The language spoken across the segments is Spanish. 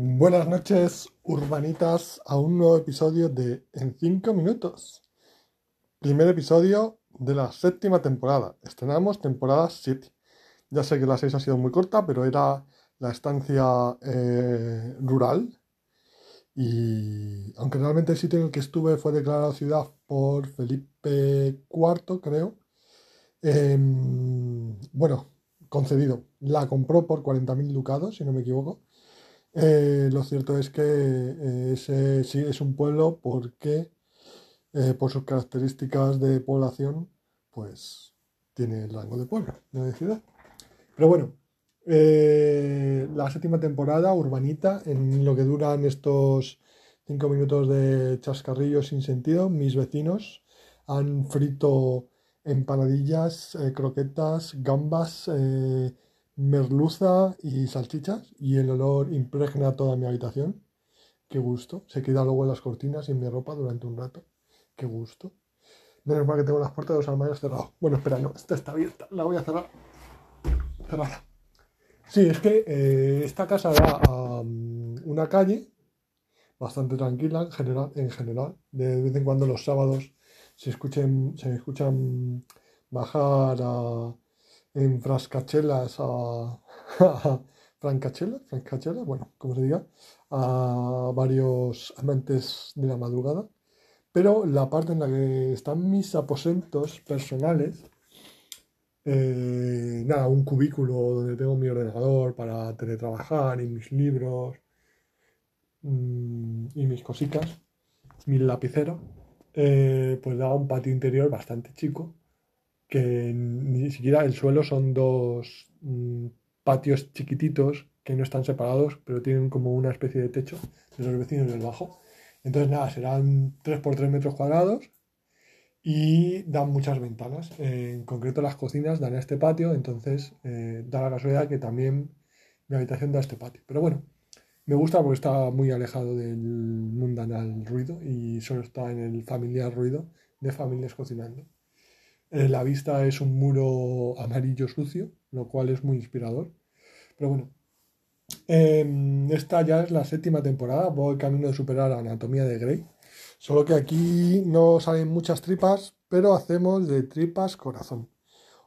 Buenas noches, urbanitas, a un nuevo episodio de En 5 minutos. Primer episodio de la séptima temporada. Estrenamos temporada 7. Ya sé que la 6 ha sido muy corta, pero era la estancia eh, rural. Y aunque realmente el sitio en el que estuve fue declarado ciudad por Felipe IV, creo. Em, bueno, concedido. La compró por 40.000 ducados, si no me equivoco. Eh, lo cierto es que eh, ese sí es un pueblo porque eh, por sus características de población, pues tiene el rango de pueblo, no de ciudad. Pero bueno, la séptima temporada, urbanita, en lo que duran estos cinco minutos de chascarrillo sin sentido, mis vecinos han frito empanadillas, croquetas, gambas, merluza y salchichas y el olor impregna toda mi habitación. Qué gusto. Se queda luego en las cortinas y en mi ropa durante un rato. Qué gusto. Menos mal que tengo las puertas de los armarios cerrados. Bueno, espera, no, esta está abierta. La voy a cerrar. Cerrada. Sí, es que eh, esta casa da a um, una calle bastante tranquila en general, en general. De vez en cuando los sábados se escuchen, se escuchan bajar a en frascachelas a, francachela, francachela, bueno, como se diga, a varios amantes de la madrugada. Pero la parte en la que están mis aposentos personales, eh, nada, un cubículo donde tengo mi ordenador para teletrabajar y mis libros mm, y mis cositas, mi lapicero, eh, pues da un patio interior bastante chico que ni siquiera el suelo son dos mm, patios chiquititos que no están separados, pero tienen como una especie de techo de los vecinos del bajo. Entonces, nada, serán 3 por 3 metros cuadrados y dan muchas ventanas. en concreto, las cocinas dan a este patio, entonces eh, da la casualidad que también mi habitación da a este patio. Pero bueno, me gusta porque está muy alejado del mundanal ruido y solo está en el familiar ruido de familias cocinando. Eh, la vista es un muro amarillo sucio, lo cual es muy inspirador. Pero bueno, em, esta ya es la séptima temporada, voy camino de superar a Anatomía de Grey. Solo que aquí no salen muchas tripas, pero hacemos de tripas corazón.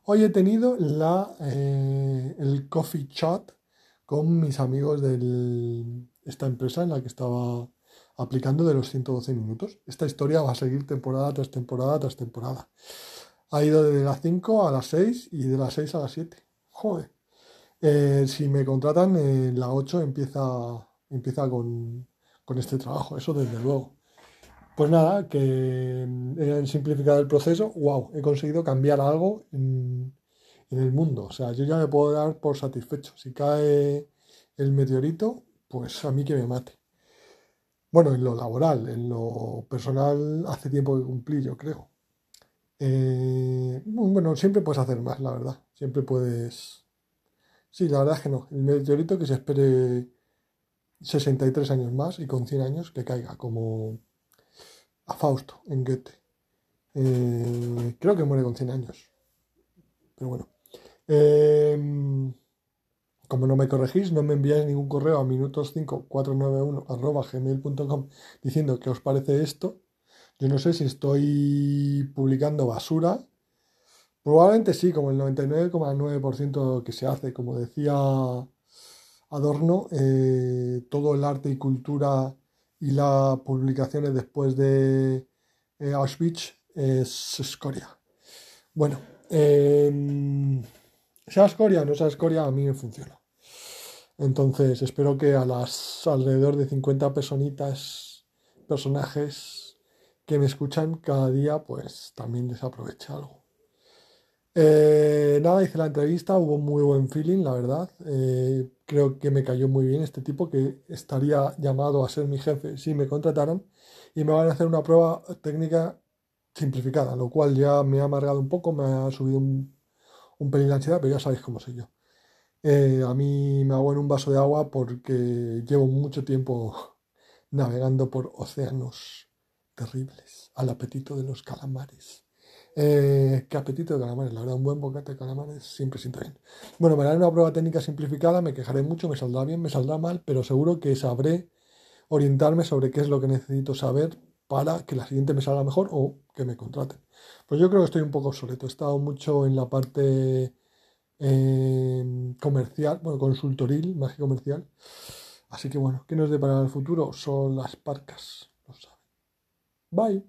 Hoy he tenido la, eh, el coffee chat con mis amigos de esta empresa en la que estaba aplicando de los 112 minutos. Esta historia va a seguir temporada tras temporada tras temporada. Ha ido de las 5 a las 6 y de las 6 a las 7. Joder. Eh, si me contratan, en la 8 empieza, empieza con, este trabajo, eso desde luego. Pues nada, que he simplificado el proceso, wow, he conseguido cambiar algo en, en, el mundo. O sea, yo ya me puedo dar por satisfecho. Si cae el meteorito, pues a mí que me mate. Bueno, en lo laboral, en lo personal, hace tiempo que cumplí, yo creo. Eh, bueno, siempre puedes hacer más, la verdad. Siempre puedes... Sí, la verdad es que no. El meteorito que se espere 63 años más y con 100 años que caiga, como a Fausto en Goethe. Eh, creo que muere con 100 años. Pero bueno. Em, como no me corregís, no me enviáis ningún correo a minutos5491 diciendo que os parece esto yo no sé si estoy publicando basura. Probablemente sí, como el 99,9% que se hace, como decía Adorno, eh, todo el arte y cultura y las publicaciones después de eh, Auschwitz es escoria. Bueno, em, sea escoria o no sea escoria, a mí me funciona. Entonces, espero que a las alrededor de 50 personitas, personajes que me escuchan cada día, pues también les aproveche algo. Eh, nada, hice la entrevista, hubo muy buen feeling, la verdad. Eh, creo que me cayó muy bien este tipo que estaría llamado a ser mi jefe si me contrataran y me van a hacer una prueba técnica simplificada, lo cual ya me ha amargado un poco, me ha subido un, un pelín la ansiedad, pero ya sabéis cómo soy yo. Eh, a mí me hago en un vaso de agua porque llevo mucho tiempo navegando por océanos terribles, al apetito de los calamares. Eh, qué apetito de calamares, la verdad, un buen bocate de calamares siempre sienta bien. Bueno, me daré una prueba técnica simplificada, me quejaré mucho, me saldrá bien, me saldrá mal, pero seguro que sabré orientarme sobre qué es lo que necesito saber para que la siguiente me salga mejor o que me contraten. Pues yo creo que estoy un poco obsoleto, he estado mucho en la parte eh, comercial, bueno, consultoril más que comercial. Así que bueno, ¿qué nos depara el futuro? Son las parcas. Bye.